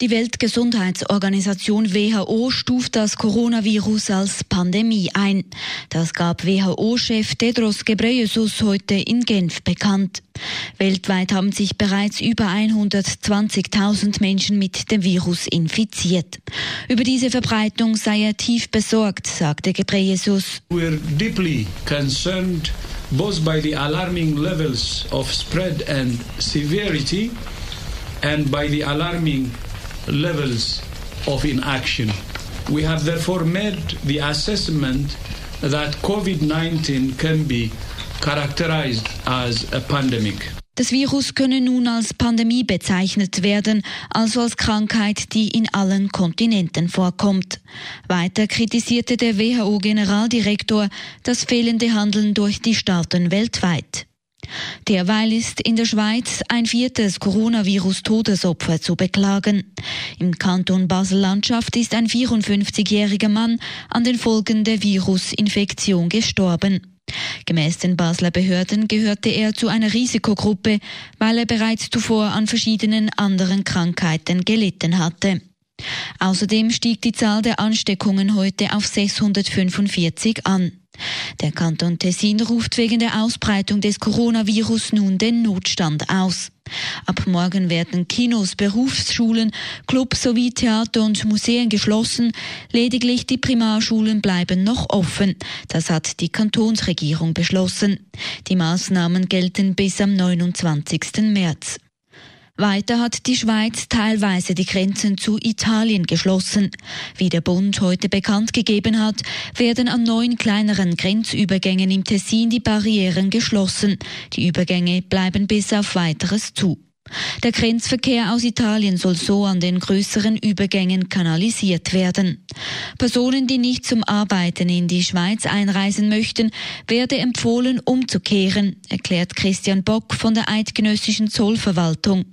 Die Weltgesundheitsorganisation WHO stuft das Coronavirus als Pandemie ein. Das gab WHO-Chef Tedros Ghebreyesus heute in Genf bekannt. Weltweit haben sich bereits über 120.000 Menschen mit dem Virus infiziert. Über diese Verbreitung sei er tief besorgt, sagte Ghebreyesus. We're deeply concerned both by the alarming levels of spread and severity and by the alarming levels of inaction. We have therefore made the assessment that COVID 19 can be characterized as a pandemic. Das Virus könne nun als Pandemie bezeichnet werden, also als Krankheit, die in allen Kontinenten vorkommt. Weiter kritisierte der WHO-Generaldirektor das fehlende Handeln durch die Staaten weltweit. Derweil ist in der Schweiz ein viertes Coronavirus-Todesopfer zu beklagen. Im Kanton Basel-Landschaft ist ein 54-jähriger Mann an den Folgen der Virusinfektion gestorben. Gemäß den Basler Behörden gehörte er zu einer Risikogruppe, weil er bereits zuvor an verschiedenen anderen Krankheiten gelitten hatte. Außerdem stieg die Zahl der Ansteckungen heute auf 645 an. Der Kanton Tessin ruft wegen der Ausbreitung des Coronavirus nun den Notstand aus. Ab morgen werden Kinos, Berufsschulen, Clubs sowie Theater und Museen geschlossen. Lediglich die Primarschulen bleiben noch offen. Das hat die Kantonsregierung beschlossen. Die Maßnahmen gelten bis am 29. März. Weiter hat die Schweiz teilweise die Grenzen zu Italien geschlossen. Wie der Bund heute bekannt gegeben hat, werden an neun kleineren Grenzübergängen im Tessin die Barrieren geschlossen. Die Übergänge bleiben bis auf weiteres zu. Der Grenzverkehr aus Italien soll so an den größeren Übergängen kanalisiert werden. Personen, die nicht zum Arbeiten in die Schweiz einreisen möchten, werde empfohlen, umzukehren, erklärt Christian Bock von der Eidgenössischen Zollverwaltung.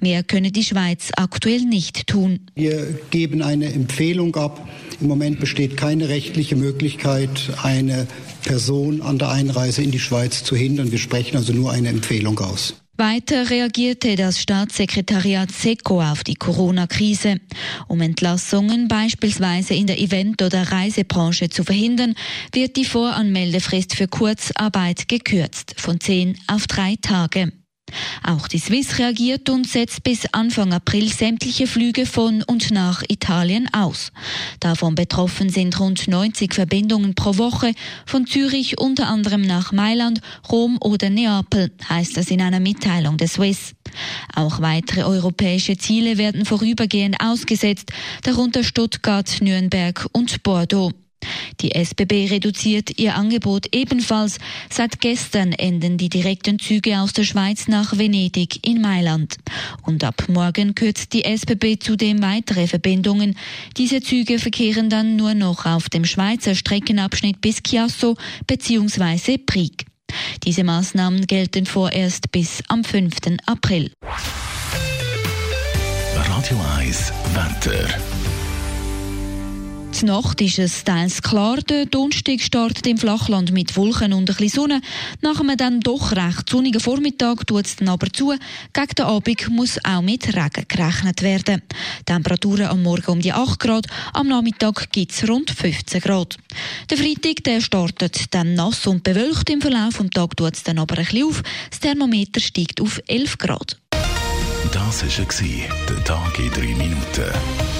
Mehr könne die Schweiz aktuell nicht tun. Wir geben eine Empfehlung ab. Im Moment besteht keine rechtliche Möglichkeit, eine Person an der Einreise in die Schweiz zu hindern. Wir sprechen also nur eine Empfehlung aus. Weiter reagierte das Staatssekretariat SECO auf die Corona-Krise. Um Entlassungen beispielsweise in der Event- oder Reisebranche zu verhindern, wird die Voranmeldefrist für Kurzarbeit gekürzt von zehn auf drei Tage. Auch die Swiss reagiert und setzt bis Anfang April sämtliche Flüge von und nach Italien aus. Davon betroffen sind rund 90 Verbindungen pro Woche von Zürich unter anderem nach Mailand, Rom oder Neapel, heißt es in einer Mitteilung der Swiss. Auch weitere europäische Ziele werden vorübergehend ausgesetzt, darunter Stuttgart, Nürnberg und Bordeaux. Die SBB reduziert ihr Angebot ebenfalls. Seit gestern enden die direkten Züge aus der Schweiz nach Venedig in Mailand. Und ab morgen kürzt die SBB zudem weitere Verbindungen. Diese Züge verkehren dann nur noch auf dem Schweizer Streckenabschnitt bis Chiasso bzw. Brig. Diese Maßnahmen gelten vorerst bis am 5. April. Radio 1 Wetter. Die Nacht ist es teils klar. Der Donnerstag startet im Flachland mit Wolken und ein bisschen Sonne. Nach einem dann doch recht sonnigen Vormittag tut es dann aber zu. Gegen den Abend muss auch mit Regen gerechnet werden. Temperaturen am Morgen um die 8 Grad, am Nachmittag gibt es rund 15 Grad. Der Freitag der startet dann nass und bewölkt. Im Verlauf des Tages tut es dann aber ein bisschen auf. Das Thermometer steigt auf 11 Grad. Das war der Tag in 3 Minuten.